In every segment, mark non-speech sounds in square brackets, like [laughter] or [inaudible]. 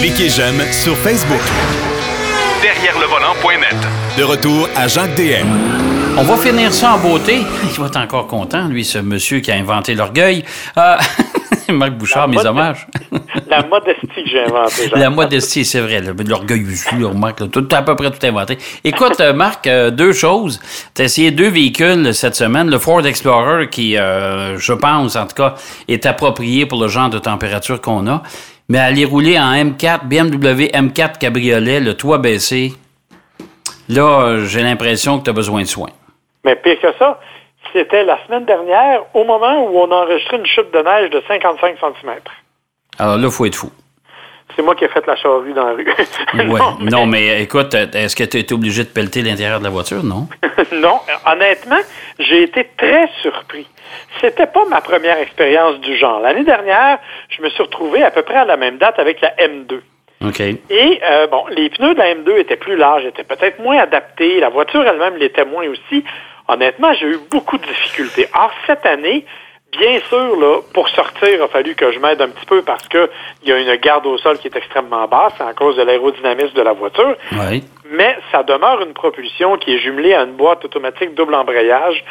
Cliquez j'aime sur Facebook. Derrière le volant.net. De retour à Jacques DM. On va finir ça en beauté. [laughs] Il va être encore content, lui, ce monsieur qui a inventé l'orgueil. Euh, [laughs] Marc Bouchard, mes hommages. La modestie que j'ai inventée. La modestie, c'est vrai. le- L'orgueil Marc. là, tout, à peu près tout inventé. Écoute, euh, Marc, euh, deux choses. Tu as essayé deux véhicules cette semaine. Le Ford Explorer, qui, euh, je pense, en tout cas, est approprié pour le genre de température qu'on a. Mais aller rouler en M4, BMW M4 Cabriolet, le toit baissé, là, j'ai l'impression que tu as besoin de soins. Mais pire que ça, c'était la semaine dernière, au moment où on a enregistré une chute de neige de 55 cm. Alors là, faut être fou. C'est moi qui ai fait la charrue dans la rue. [laughs] Ouais. mais- non, mais écoute, est-ce que tu es obligé de pelleter l'intérieur de la voiture? Non. [laughs] non, honnêtement, j'ai été très surpris. C'était pas ma première expérience du genre. L'année dernière, je me suis retrouvé à peu près à la même date avec la M2. OK. Et euh, bon, les pneus de la M2 étaient plus larges, étaient peut-être moins adaptés. La voiture elle-même l'était moins aussi. Honnêtement, j'ai eu beaucoup de difficultés. Or, cette année, bien sûr, là, pour sortir, il a fallu que je m'aide un petit peu parce que il y a une garde au sol qui est extrêmement basse à cause de l'aérodynamisme de la voiture. Oui. Mais ça demeure une propulsion qui est jumelée à une boîte automatique double embrayage.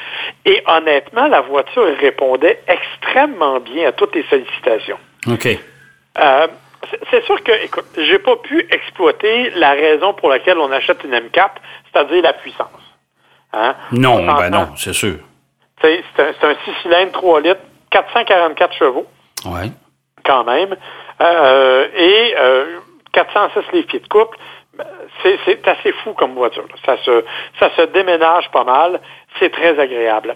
Et honnêtement, la voiture répondait extrêmement bien à toutes les sollicitations. OK. Euh, c'est- sûr que, écoute, j'ai pas pu exploiter la raison pour laquelle on achète une M4, c'est-à-dire la puissance. Hein? Non, On ben non, c'est sûr. C'est un, un 6 cylindres, 3 litres, 444 chevaux, Oui. quand même, euh, et euh, 406 livres-pieds de couple. C'est c'est assez fou comme voiture. là. Ça se, ça se déménage pas mal. C'est très agréable.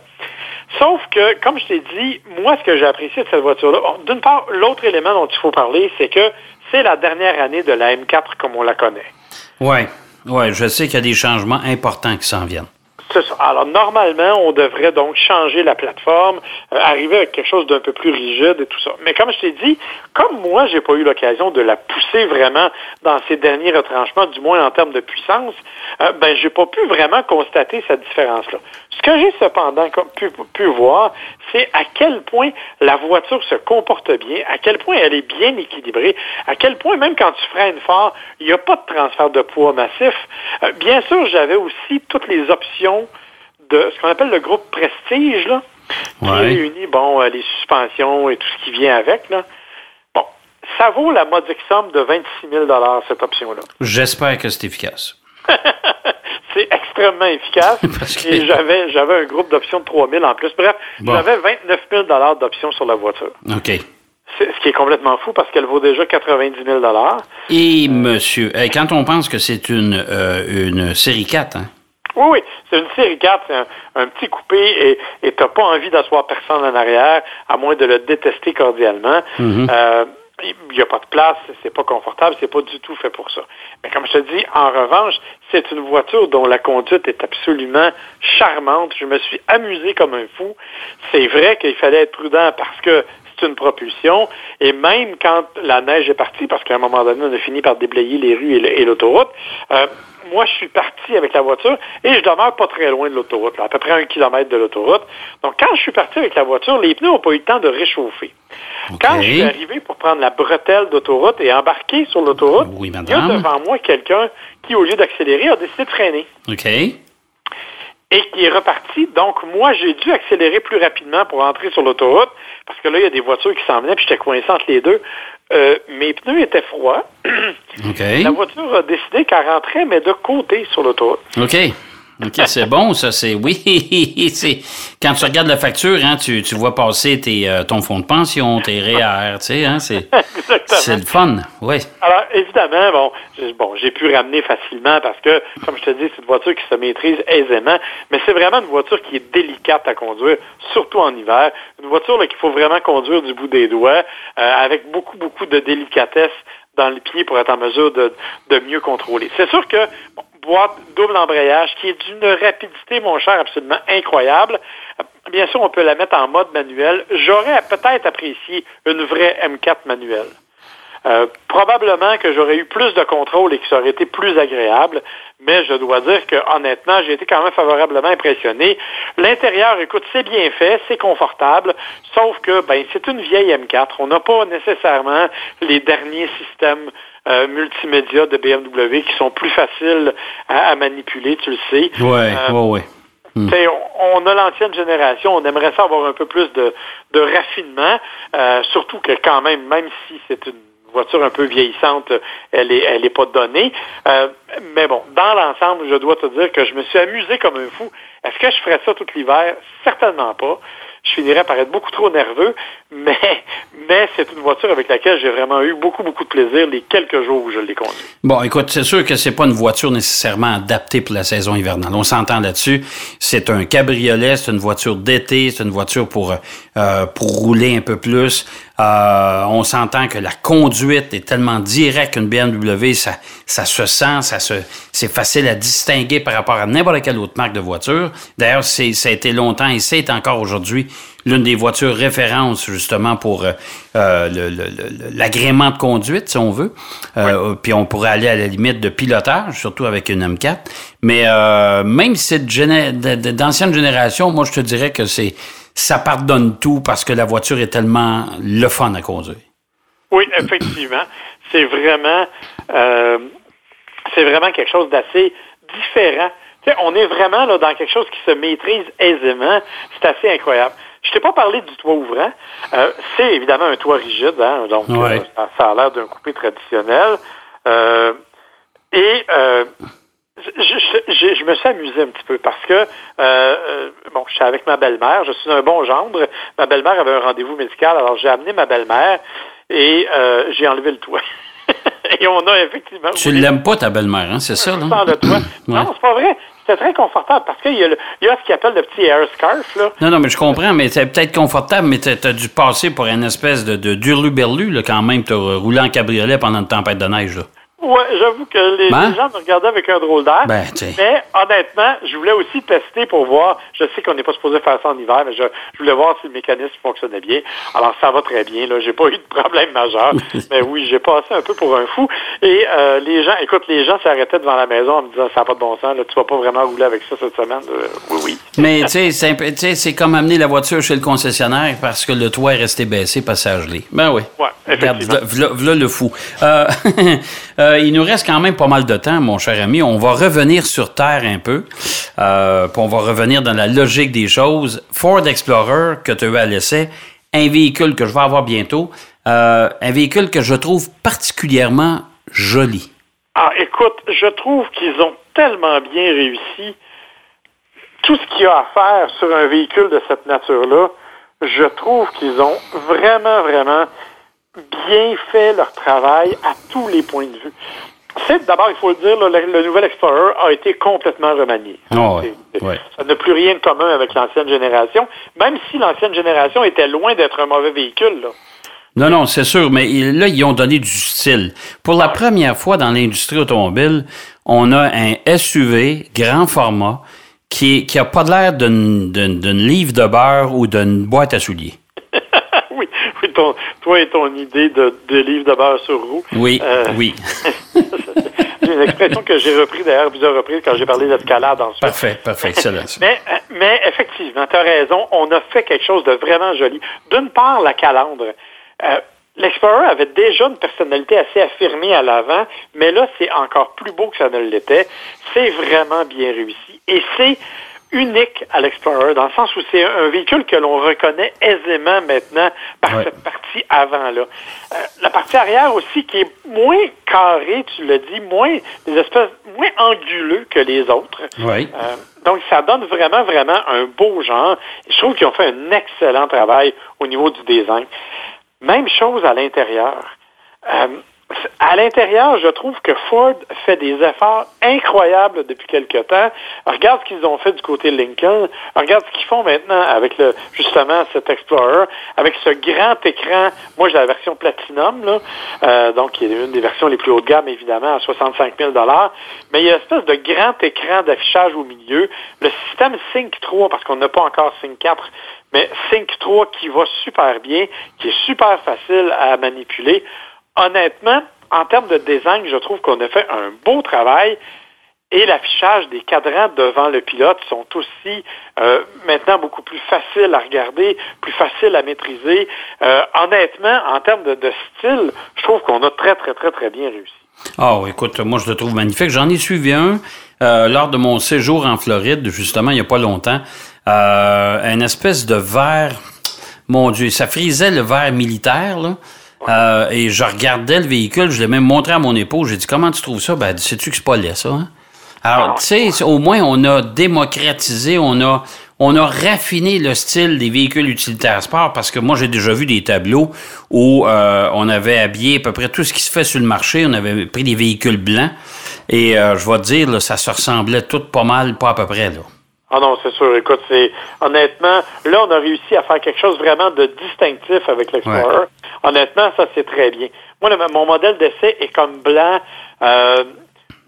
Sauf que, comme je t'ai dit, moi, ce que j'ai apprécié de cette voiture-là, bon, d'une part, l'autre élément dont il faut parler, c'est que c'est la dernière année de la M4 comme on la connaît. Oui. Oui, je sais qu'il y a des changements importants qui s'en viennent. Alors, normalement, on devrait donc changer la plateforme, euh, arriver avec quelque chose d'un peu plus rigide et tout ça. Mais comme je t'ai dit, comme moi, j'ai pas eu l'occasion de la pousser vraiment dans ces derniers retranchements, du moins en termes de puissance, euh, ben, j'ai pas pu vraiment constater cette différence-là. Ce que j'ai cependant pu voir, c'est à quel point la voiture se comporte bien, à quel point elle est bien équilibrée, à quel point même quand tu freines fort, il n'y a pas de transfert de poids massif. Euh, bien sûr, j'avais aussi toutes les options de ce qu'on appelle le groupe Prestige, là, qui Ouais. réunit bon, euh, les suspensions et tout ce qui vient avec. Là. Bon, ça vaut la modique somme de 26 000 cette option-là. J'espère que c'est efficace. [laughs] C'est extrêmement efficace. [laughs] Parce que- Et j'avais, j'avais un groupe d'options de 3 000 en plus. Bref, Bon. j'avais 29 000 d'options sur la voiture. OK. C'est- ce qui est complètement fou parce qu'elle vaut déjà 90 000 Et monsieur, quand on pense que c'est une, euh, une série 4, hein? Oui, oui, c'est une série 4, c'est un, un petit coupé et et t'as pas envie d'asseoir personne en arrière, à moins de le détester cordialement. Euh, il n'y a pas de place, c'est pas confortable, c'est pas du tout fait pour ça. Mais comme je te dis, en revanche, c'est une voiture dont la conduite est absolument charmante. Je me suis amusé comme un fou. C'est vrai qu'il fallait être prudent parce que c'est une propulsion. Et même quand la neige est partie, parce qu'à un moment donné, on a fini par déblayer les rues et l'autoroute, euh, moi, je suis parti avec la voiture et je demeure pas très loin de l'autoroute, à peu près un kilomètre de l'autoroute. Donc, quand je suis parti avec la voiture, les pneus n'ont pas eu le temps de réchauffer. Quand je suis arrivé pour prendre la bretelle d'autoroute et embarquer sur l'autoroute, Oui, il y a devant moi quelqu'un qui, au lieu d'accélérer, a décidé de freiner OK. et qui est reparti. Donc, moi, j'ai dû accélérer plus rapidement pour entrer sur l'autoroute, parce que là, il y a des voitures qui s'en venaient, puis j'étais coincé entre les deux. Euh, mes pneus étaient froids. La voiture a décidé qu'elle rentrait, mais de côté sur l'autoroute. OK. OK, c'est bon, ça, c'est. Oui, [laughs] c'est. Quand tu regardes la facture, hein, tu, tu vois passer tes, euh, ton fonds de pension, tes REER, tu sais, hein, c'est. [laughs] C'est le fun, oui. Alors, évidemment, bon, j'ai bon, j'ai pu ramener facilement parce que, comme je te dis, c'est une voiture qui se maîtrise aisément, mais c'est vraiment une voiture qui est délicate à conduire, surtout en hiver. Une voiture là, qu'il faut vraiment conduire du bout des doigts, euh, avec beaucoup, beaucoup de délicatesse dans le pied pour être en mesure de, de mieux contrôler. C'est sûr que bon, boîte double embrayage qui est d'une rapidité, mon cher, absolument incroyable. Euh, Bien sûr, on peut la mettre en mode manuel. J'aurais peut-être apprécié une vraie M4 manuelle. Euh, probablement que j'aurais eu plus de contrôle et que ça aurait été plus agréable, mais je dois dire que honnêtement, j'ai été quand même favorablement impressionné. L'intérieur, écoute, c'est bien fait, c'est confortable, sauf que ben c'est une vieille M4. On n'a pas nécessairement les derniers systèmes euh, multimédia de BMW qui sont plus faciles à, manipuler, tu le sais. Euh, ouais, ouais. Hmm. On, a l'ancienne génération, on aimerait ça avoir un peu plus de, de raffinement, euh, surtout que quand même, même si c'est une voiture un peu vieillissante, elle est, elle est pas donnée. Euh, mais bon, dans l'ensemble, je dois te dire que je me suis amusé comme un fou. Est-ce que je ferais ça tout l'hiver? Certainement pas je finirais par être beaucoup trop nerveux, mais, mais c'est une voiture avec laquelle j'ai vraiment eu beaucoup, beaucoup de plaisir les quelques jours où je l'ai conduit. Bon, écoute, c'est sûr que c'est pas une voiture nécessairement adaptée pour la saison hivernale. On s'entend là-dessus. C'est un cabriolet, c'est une voiture d'été, c'est une voiture pour, euh, pour rouler un peu plus. Euh, on s'entend que la conduite est tellement directe qu'une BMW, ça, ça se sent, ça se, c'est facile à distinguer par rapport à n'importe quelle autre marque de voiture. D'ailleurs, c'est, ça a été longtemps et c'est encore aujourd'hui l'une des voitures références justement pour euh, euh l'agrément de conduite, si on veut. Euh, Puis on pourrait aller à la limite de pilotage, surtout avec une M4. Mais euh, même si c'est d'ancienne génération, moi je te dirais que c'est ça pardonne tout parce que la voiture est tellement le fun à conduire. Oui, effectivement. c'est vraiment euh, c'est vraiment quelque chose d'assez différent. on est vraiment là, dans quelque chose qui se maîtrise aisément. C'est assez incroyable. Je t'ai pas parlé du toit ouvrant. Euh, c'est évidemment un toit rigide, hein, donc euh, ça, a l'air d'un coupé traditionnel. et je, je, me suis amusé un petit peu parce que, euh, euh, bon, je suis avec ma belle-mère, je suis un bon gendre. Ma belle-mère avait un rendez-vous médical, alors j'ai amené ma belle-mère et euh, j'ai enlevé le toit. [laughs] et on a effectivement... Tu l'aimes pas, ta belle-mère, hein, c'est ça, là? Le [clears throat] toit. Non, c'est pas vrai. C'était très confortable parce qu'il y, a y a ce qu'ils appelle le petit air scarf. Là. Non, non, mais je comprends, mais c'est peut-être confortable, mais tu as, dû passer pour une espèce de, de durlu-berlu, là, quand même. Tu roulé en cabriolet pendant une tempête de neige. Là. Oui, j'avoue que les, ben? gens me regardaient avec un drôle d'air. Ben, mais honnêtement, je voulais aussi tester pour voir. Je sais qu'on n'est pas supposé faire ça en hiver, mais je, voulais voir si le mécanisme fonctionnait bien. Alors, ça va très bien. Là, j'ai pas [laughs] eu de problème majeur. [laughs] mais oui, j'ai passé un peu pour un fou. Et euh, les gens, écoute, les gens s'arrêtaient devant la maison en me disant ça n'a pas de bon sens. Là, tu vas pas vraiment rouler avec ça cette semaine. Euh, oui, oui. Mais tu sais, c'est comme amener la voiture chez le concessionnaire parce que le toit est resté baissé, passage Ben oui. Ouais, Regarde, v'là le fou. Euh, [laughs] Euh, il nous reste quand même pas mal de temps, mon cher ami. On va revenir sur Terre un peu. Euh, on va revenir dans la logique des choses. Ford Explorer que tu as laissé, un véhicule que je vais avoir bientôt, euh, un véhicule que je trouve particulièrement joli. Ah, écoute, je trouve qu'ils ont tellement bien réussi tout ce qu'il y a à faire sur un véhicule de cette nature-là. Je trouve qu'ils ont vraiment, vraiment bien fait leur travail à tous les points de vue. C'est d'abord, il faut le dire, le, nouvel Explorer a été complètement remanié. Ah ça n'a plus rien de commun avec l'ancienne génération, même si l'ancienne génération était loin d'être un mauvais véhicule. Non, non, c'est sûr, mais là, ils ont donné du style. Pour la première fois dans l'industrie automobile, on a un SUV grand format qui n'a pas l'air d'une livre de beurre ou d'une boîte à souliers [laughs] toi et ton idée de, livre de beurre sur roue. Oui, euh, oui. [laughs] c'est une expression que j'ai repris d'ailleurs plusieurs reprises quand j'ai parlé d'escalade ensuite. Parfait, parfait, excellent. [laughs] mais, mais effectivement, tu as raison, on a fait quelque chose de vraiment joli. D'une part, la calandre. Euh, L'Explorer avait déjà une personnalité assez affirmée à l'avant, mais là, c'est encore plus beau que ça ne l'était. C'est vraiment bien réussi. Et c'est unique à l'Explorer, dans le sens où c'est un véhicule que l'on reconnaît aisément maintenant par cette partie avant-là. Euh, la partie arrière aussi qui est moins carrée, tu l'as dit, moins des espèces moins anguleux que les autres. Oui. Euh, donc ça donne vraiment, vraiment un beau genre. Je trouve qu'ils ont fait un excellent travail au niveau du design. Même chose à l'intérieur. Euh, à l'intérieur, je trouve que Ford fait des efforts incroyables depuis quelque temps. Regarde ce qu'ils ont fait du côté Lincoln. Regarde ce qu'ils font maintenant avec le justement cet Explorer, avec ce grand écran. Moi, j'ai la version Platinum, là, euh, donc qui est une des versions les plus haut de gamme, évidemment, à 65 000 Mais il y a une espèce de grand écran d'affichage au milieu. Le système Sync 3, parce qu'on n'a pas encore Sync 4, mais Sync 3 qui va super bien, qui est super facile à manipuler. honnêtement, en termes de design, je trouve qu'on a fait un beau travail. Et l'affichage des cadrans devant le pilote sont aussi euh, maintenant beaucoup plus faciles à regarder, plus faciles à maîtriser. Euh, honnêtement, en termes de, style, je trouve qu'on a très, très, très, très bien réussi. Ah, écoute, moi, je le trouve magnifique. J'en ai suivi un euh, lors de mon séjour en Floride, justement, il n'y a pas longtemps. Euh, une espèce de verre, mon Dieu, ça frisait le verre militaire, là. Euh, et je regardais le véhicule, je l'ai même montré à mon épouse. J'ai dit, comment tu trouves ça? Ben, sais-tu que c'est pas laid, ça? Hein? Alors, tu sais, au moins, on a démocratisé, on a, on a raffiné le style des véhicules utilitaires sport parce que moi, j'ai déjà vu des tableaux où euh, on avait habillé à peu près tout ce qui se fait sur le marché. On avait pris des véhicules blancs et euh, je vais te dire, là, ça se ressemblait tout pas mal, pas à peu près. Là. Ah non, c'est sûr. Écoute, c'est honnêtement, là, on a réussi à faire quelque chose vraiment de distinctif avec l'Explorer. Honnêtement, ça, c'est très bien. Moi, le, mon modèle d'essai est comme blanc. Euh,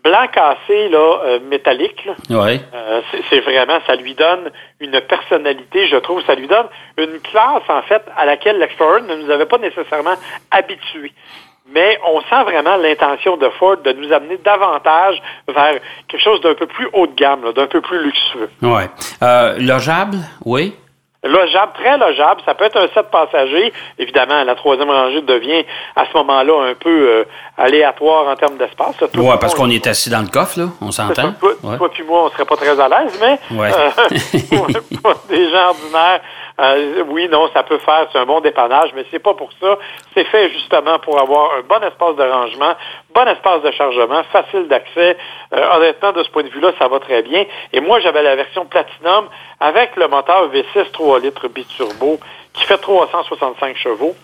blanc cassé, là, euh, métallique. Là. Ouais. Euh, c'est vraiment, ça lui donne une personnalité, je trouve, ça lui donne une classe, en fait, à laquelle l'Explorer ne nous avait pas nécessairement habitués. Mais on sent vraiment l'intention de Ford de nous amener davantage vers quelque chose d'un peu plus haut de gamme, d'un peu plus luxueux. Ouais. Euh, logeable, oui. Logeable, très logeable. Ça peut être un set passager. Évidemment, la troisième rangée devient à ce moment-là un peu euh, aléatoire en termes d'espace. Oui, parce qu'on est assis dans le coffre, là. On s'entend. Toi, ouais. toi puis moi, on serait pas très à l'aise, mais ouais. euh, [laughs] pour, pour des gens ordinaires, euh, oui, non, ça peut faire, c'est un bon dépannage, mais c'est pas pour ça. C'est fait justement pour avoir un bon espace de rangement, bon espace de chargement, facile d'accès. Euh, honnêtement, de ce point de vue-là, ça va très bien. Et moi, j'avais la version Platinum avec le moteur V6 3 litres biturbo qui fait 365 chevaux.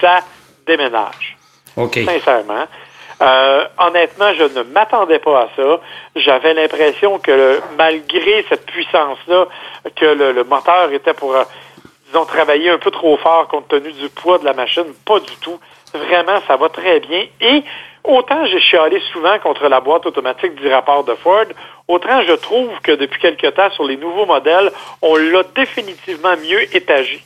Ça déménage. OK. Sincèrement. Euh, honnêtement, je ne m'attendais pas à ça. J'avais l'impression que le, malgré cette puissance-là, que le, le, moteur était pour, euh, disons, travailler un peu trop fort compte tenu du poids de la machine. Pas du tout. Vraiment, ça va très bien. Et autant j'ai chialé souvent contre la boîte automatique du rapport de Ford, autant je trouve que depuis quelque temps, sur les nouveaux modèles, on l'a définitivement mieux étagé.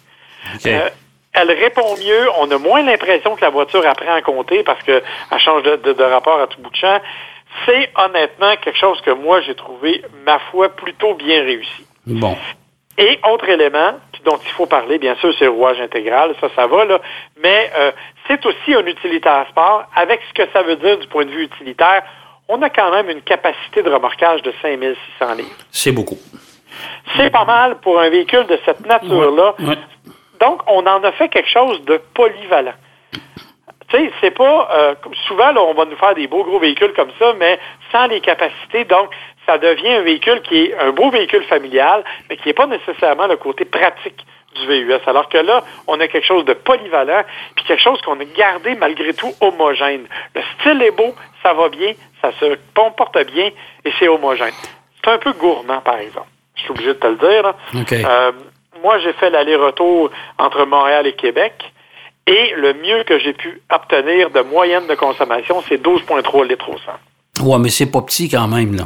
Okay. Euh, elle répond mieux. On a moins l'impression que la voiture apprend à compter parce qu'elle change de, de, de, rapport à tout bout de champ. C'est honnêtement quelque chose que moi, j'ai trouvé, ma foi, plutôt bien réussi. Bon. Et autre élément dont il faut parler, bien sûr, c'est le rouage intégral. Ça, ça va, là. Mais euh, c'est aussi un utilitaire sport. Avec ce que ça veut dire du point de vue utilitaire, on a quand même une capacité de remorquage de 5600 livres. C'est beaucoup. C'est pas mal pour un véhicule de cette nature-là. Ouais. Ouais. Donc, on en a fait quelque chose de polyvalent. Tu sais, c'est pas euh, souvent là, on va nous faire des beaux gros véhicules comme ça, mais sans les capacités. Donc, ça devient un véhicule qui est un beau véhicule familial, mais qui n'est pas nécessairement le côté pratique du VUS. Alors que là, on a quelque chose de polyvalent, puis quelque chose qu'on a gardé malgré tout homogène. Le style est beau, ça va bien, ça se comporte bien, et c'est homogène. C'est un peu gourmand, par exemple. Je suis obligé de te le dire. Okay. Euh, moi, j'ai fait l'aller-retour entre Montréal et Québec. Et le mieux que j'ai pu obtenir de moyenne de consommation, c'est 12,3 litres au 100. Ouais, mais c'est pas petit quand même, là.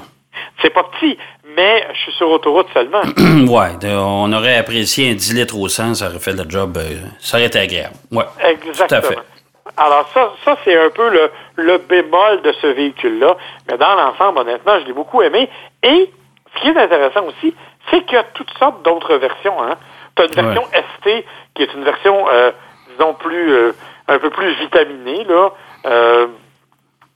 C'est pas petit, mais je suis sur autoroute seulement. [clears throat] ouais, on aurait apprécié un 10 litres au 100, ça aurait fait le job, euh, ça aurait été agréable. Ouais. Exactement. Tout à fait. Alors ça, ça c'est un peu le, le bémol de ce véhicule-là. Mais dans l'ensemble, honnêtement, je l'ai beaucoup aimé. Et ce qui est intéressant aussi, c'est qu'il y a toutes sortes d'autres versions. Hein. Tu as une version ouais. ST qui est une version, euh, disons, plus euh, un peu plus vitaminée, là, euh,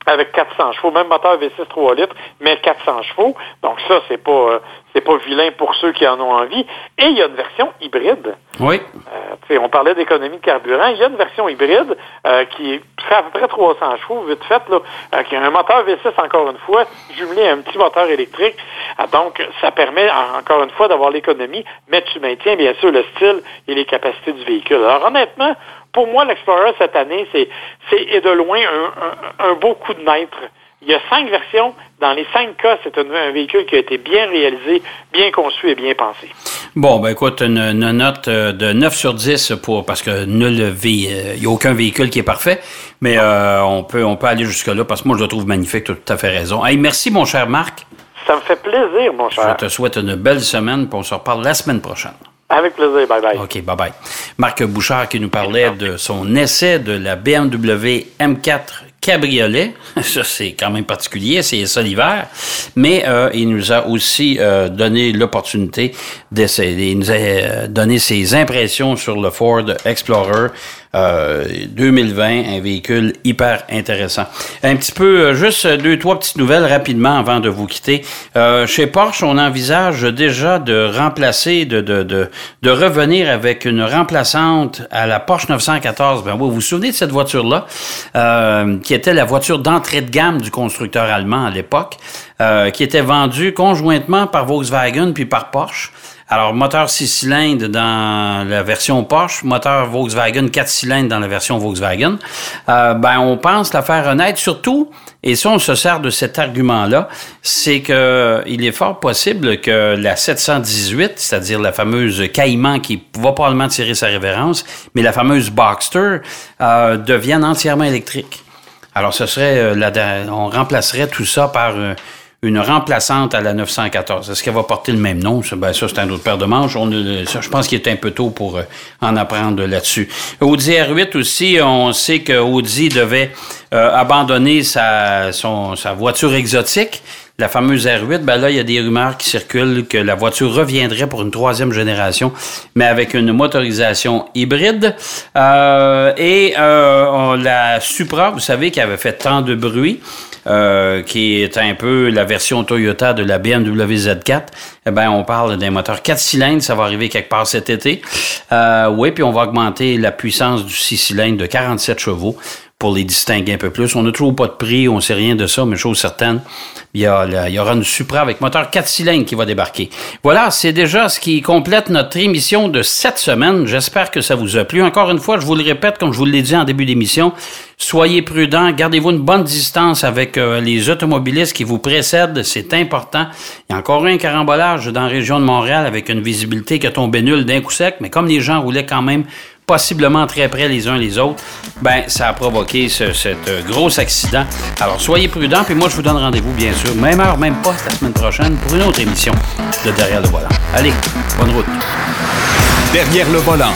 avec 400 chevaux, même moteur V6 3 litres, mais 400 chevaux. Donc ça, c'est pas c'est pas vilain pour ceux qui en ont envie. Et il y a une version hybride. Oui. On parlait d'économie de carburant. Il y a une version hybride qui fait à peu près 300 chevaux, vite fait, là, qui a un moteur V6, encore une fois, jumelé à un petit moteur électrique. Donc, ça permet, encore une fois, d'avoir l'économie, mais tu maintiens, bien sûr, le style et les capacités du véhicule. Alors, honnêtement, pour moi, l'Explorer, cette année, c'est, c'est de loin un, un, un beau coup de maître. Il y a cinq versions. Dans les cinq cas, c'est un, véhicule qui a été bien réalisé, bien conçu et bien pensé. Bon, ben écoute, une, une note de 9 sur 10 pour parce que nul il n'y a aucun véhicule qui est parfait, mais euh, on peut on peut aller jusque-là parce que moi je le trouve magnifique, tu as tout à fait raison. Hey, merci mon cher Marc. Ça me fait plaisir, mon cher. Je te souhaite une belle semaine, puis on se reparle la semaine prochaine. Avec plaisir. Bye bye. OK, bye bye. Marc Bouchard qui nous parlait de son essai de la BMW M4 cabriolet. [laughs] Ça, c'est quand même particulier, c'est ça l'hiver. Mais euh, il nous a aussi euh, donné l'opportunité d'essayer. Il nous a euh, donné ses impressions sur le Ford Explorer 2020, un véhicule hyper intéressant. Un petit peu, juste deux, trois petites nouvelles rapidement avant de vous quitter. chez Porsche, on envisage déjà de remplacer, de, de, de, de revenir avec une remplaçante à la Porsche 914. Ben, vous vous souvenez de cette voiture-là, qui était la voiture d'entrée de gamme du constructeur allemand à l'époque, euh, qui était vendue conjointement par Volkswagen puis par Porsche. Alors, moteur 6 cylindres dans la version Porsche, moteur Volkswagen 4 cylindres dans la version Volkswagen. Euh, ben, on pense la faire surtout, et ça, on se sert de cet argument-là, c'est que il est fort possible que la 718, c'est-à-dire la fameuse Caïman qui va probablement tirer sa révérence, mais la fameuse Boxster, euh, devienne entièrement électrique. Alors, ce serait, euh, on remplacerait tout ça par une remplaçante à la 914. Est-ce qu'elle va porter le même nom? Ben, ça c'est un autre paire de manches. Ça, je pense qu'il est un peu tôt pour euh, en apprendre là-dessus. Audi R8 aussi, on sait que Audi devait abandonner sa, son, sa voiture exotique la fameuse R8, ben là, il y a des rumeurs qui circulent que la voiture reviendrait pour une troisième génération, mais avec une motorisation hybride. Euh, et euh, la Supra, vous savez, qui avait fait tant de bruit, euh, qui est un peu la version Toyota de la BMW Z4, eh ben, on parle d'un moteur 4 cylindres, ça va arriver quelque part cet été. oui, puis on va augmenter la puissance du 6 cylindres de 47 chevaux pour les distinguer un peu plus. On n'a toujours pas de prix, on ne sait rien de ça, mais chose certaine, il y, il y aura une Supra avec moteur 4 cylindres qui va débarquer. Voilà, c'est déjà ce qui complète notre émission de cette semaine. J'espère que ça vous a plu. Encore une fois, je vous le répète, comme je vous l'ai dit en début d'émission, soyez prudents, gardez-vous une bonne distance avec euh, les automobilistes qui vous précèdent, c'est important. Il y a encore un carambolage dans la région de Montréal avec une visibilité qui a tombé nulle d'un coup sec, mais comme les gens roulaient quand même possiblement très près les uns les autres, ben ça a provoqué ce, euh, gros accident. Alors soyez prudents, puis moi je vous donne rendez-vous bien sûr, même heure, même poste la semaine prochaine pour une autre émission de Derrière le volant. Allez, bonne route. Derrière le volant.